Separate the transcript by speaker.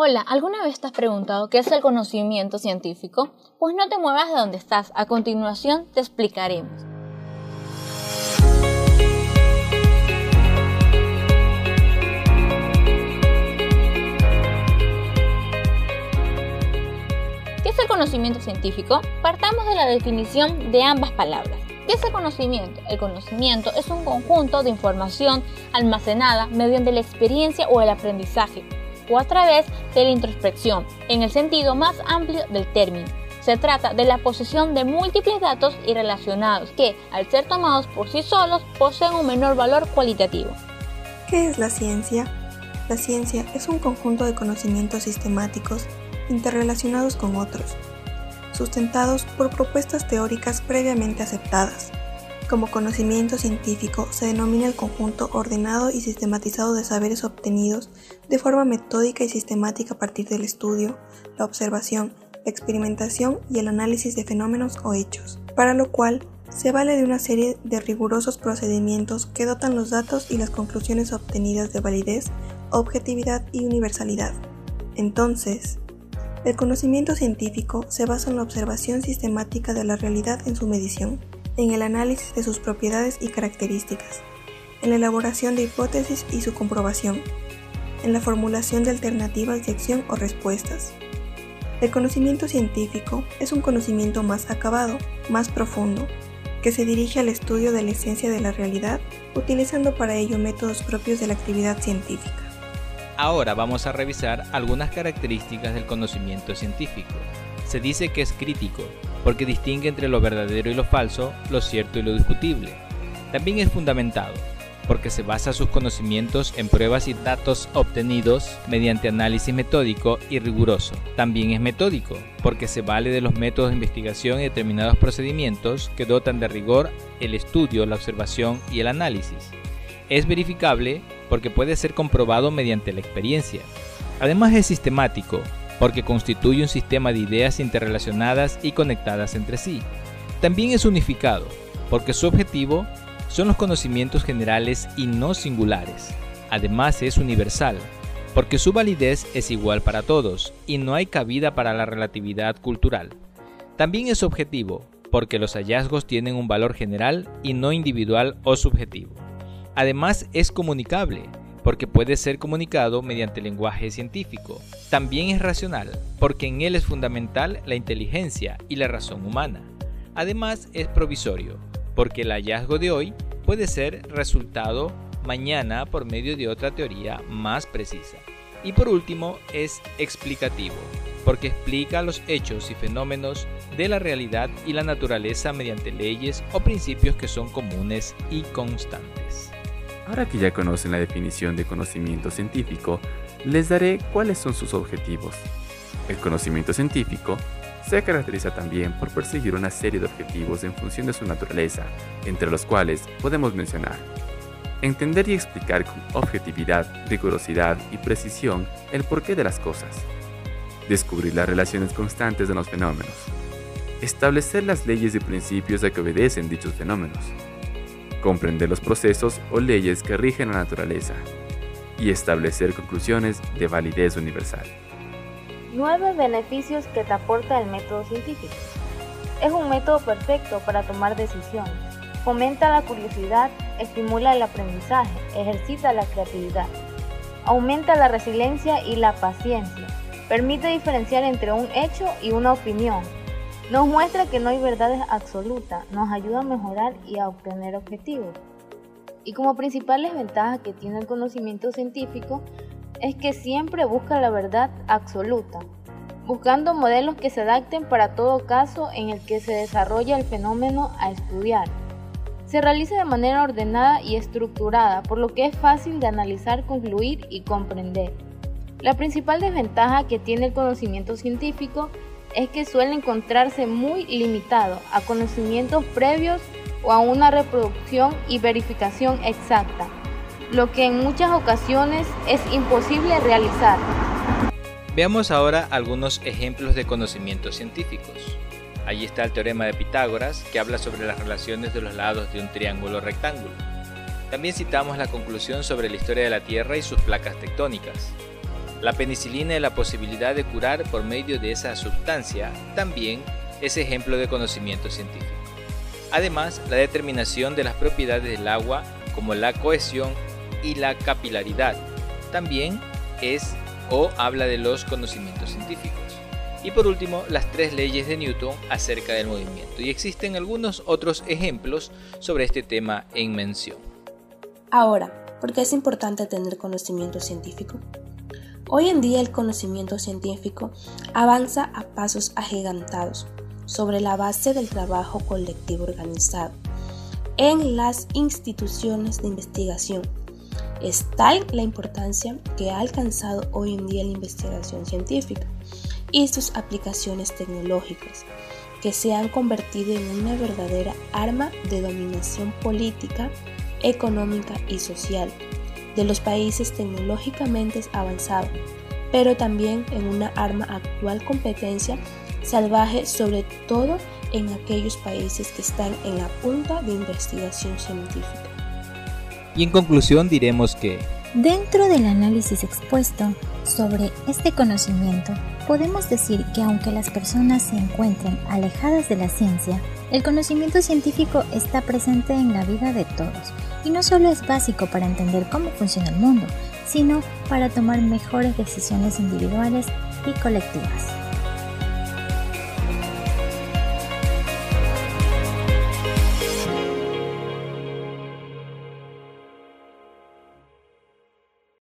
Speaker 1: Hola, ¿alguna vez te has preguntado qué es el conocimiento científico? Pues no te muevas de donde estás, a continuación te explicaremos. ¿Qué es el conocimiento científico? Partamos de la definición de ambas palabras. ¿Qué es el conocimiento? El conocimiento es un conjunto de información almacenada mediante la experiencia o el aprendizaje o a través de la introspección, en el sentido más amplio del término. Se trata de la posesión de múltiples datos y relacionados que, al ser tomados por sí solos, poseen un menor valor cualitativo.
Speaker 2: ¿Qué es la ciencia? La ciencia es un conjunto de conocimientos sistemáticos interrelacionados con otros, sustentados por propuestas teóricas previamente aceptadas, como conocimiento científico se denomina el conjunto ordenado y sistematizado de saberes obtenidos de forma metódica y sistemática a partir del estudio, la observación, la experimentación y el análisis de fenómenos o hechos, para lo cual se vale de una serie de rigurosos procedimientos que dotan los datos y las conclusiones obtenidas de validez, objetividad y universalidad. Entonces, el conocimiento científico se basa en la observación sistemática de la realidad en su medición en el análisis de sus propiedades y características, en la elaboración de hipótesis y su comprobación, en la formulación de alternativas de acción o respuestas. El conocimiento científico es un conocimiento más acabado, más profundo, que se dirige al estudio de la esencia de la realidad, utilizando para ello métodos propios de la actividad científica.
Speaker 3: Ahora vamos a revisar algunas características del conocimiento científico. Se dice que es crítico, porque distingue entre lo verdadero y lo falso, lo cierto y lo discutible. También es fundamentado, porque se basa sus conocimientos en pruebas y datos obtenidos mediante análisis metódico y riguroso. También es metódico, porque se vale de los métodos de investigación y determinados procedimientos que dotan de rigor el estudio, la observación y el análisis. Es verificable porque puede ser comprobado mediante la experiencia. Además es sistemático, porque constituye un sistema de ideas interrelacionadas y conectadas entre sí. También es unificado, porque su objetivo son los conocimientos generales y no singulares. Además es universal, porque su validez es igual para todos y no hay cabida para la relatividad cultural. También es objetivo, porque los hallazgos tienen un valor general y no individual o subjetivo. Además es comunicable, porque puede ser comunicado mediante lenguaje científico. También es racional, porque en él es fundamental la inteligencia y la razón humana. Además es provisorio, porque el hallazgo de hoy puede ser resultado mañana por medio de otra teoría más precisa. Y por último es explicativo, porque explica los hechos y fenómenos de la realidad y la naturaleza mediante leyes o principios que son comunes y constantes.
Speaker 4: Ahora que ya conocen la definición de conocimiento científico, les daré cuáles son sus objetivos. El conocimiento científico se caracteriza también por perseguir una serie de objetivos en función de su naturaleza, entre los cuales podemos mencionar entender y explicar con objetividad, rigurosidad y precisión el porqué de las cosas, descubrir las relaciones constantes de los fenómenos, establecer las leyes y principios a que obedecen dichos fenómenos, comprender los procesos o leyes que rigen la naturaleza y establecer conclusiones de validez universal.
Speaker 5: Nueve beneficios que te aporta el método científico. Es un método perfecto para tomar decisiones. Fomenta la curiosidad, estimula el aprendizaje, ejercita la creatividad. Aumenta la resiliencia y la paciencia. Permite diferenciar entre un hecho y una opinión, nos muestra que no hay verdades absolutas, nos ayuda a mejorar y a obtener objetivos. Y como principales ventajas que tiene el conocimiento científico es que siempre busca la verdad absoluta, buscando modelos que se adapten para todo caso en el que se desarrolla el fenómeno a estudiar. Se realiza de manera ordenada y estructurada, por lo que es fácil de analizar, concluir y comprender. La principal desventaja que tiene el conocimiento científico que suele encontrarse muy limitado a conocimientos previos o a una reproducción y verificación exacta, lo que en muchas ocasiones es imposible realizar.
Speaker 3: Veamos ahora algunos ejemplos de conocimientos científicos. Allí está el teorema de Pitágoras, que habla sobre las relaciones de los lados de un triángulo rectángulo. También citamos la conclusión sobre la historia de la Tierra y sus placas tectónicas. La penicilina y la posibilidad de curar por medio de esa sustancia también es ejemplo de conocimiento científico. Además, la determinación de las propiedades del agua como la cohesión y la capilaridad también es o habla de los conocimientos científicos. Y por último, las tres leyes de Newton acerca del movimiento. Y existen algunos otros ejemplos sobre este tema en mención.
Speaker 6: Ahora, ¿por qué es importante tener conocimiento científico? Hoy en día el conocimiento científico avanza a pasos agigantados sobre la base del trabajo colectivo organizado en las instituciones de investigación. Es tal la importancia que ha alcanzado hoy en día la investigación científica y sus aplicaciones tecnológicas, que se han convertido en una verdadera arma de dominación política, económica y social de los países tecnológicamente avanzados, pero también en una arma actual competencia salvaje sobre todo en aquellos países que están en la punta de investigación científica.
Speaker 3: Y en conclusión diremos que
Speaker 7: Dentro del análisis expuesto sobre este conocimiento, podemos decir que aunque las personas se encuentren alejadas de la ciencia, el conocimiento científico está presente en la vida de todos y no solo es básico para entender cómo funciona el mundo, sino para tomar mejores decisiones individuales y colectivas.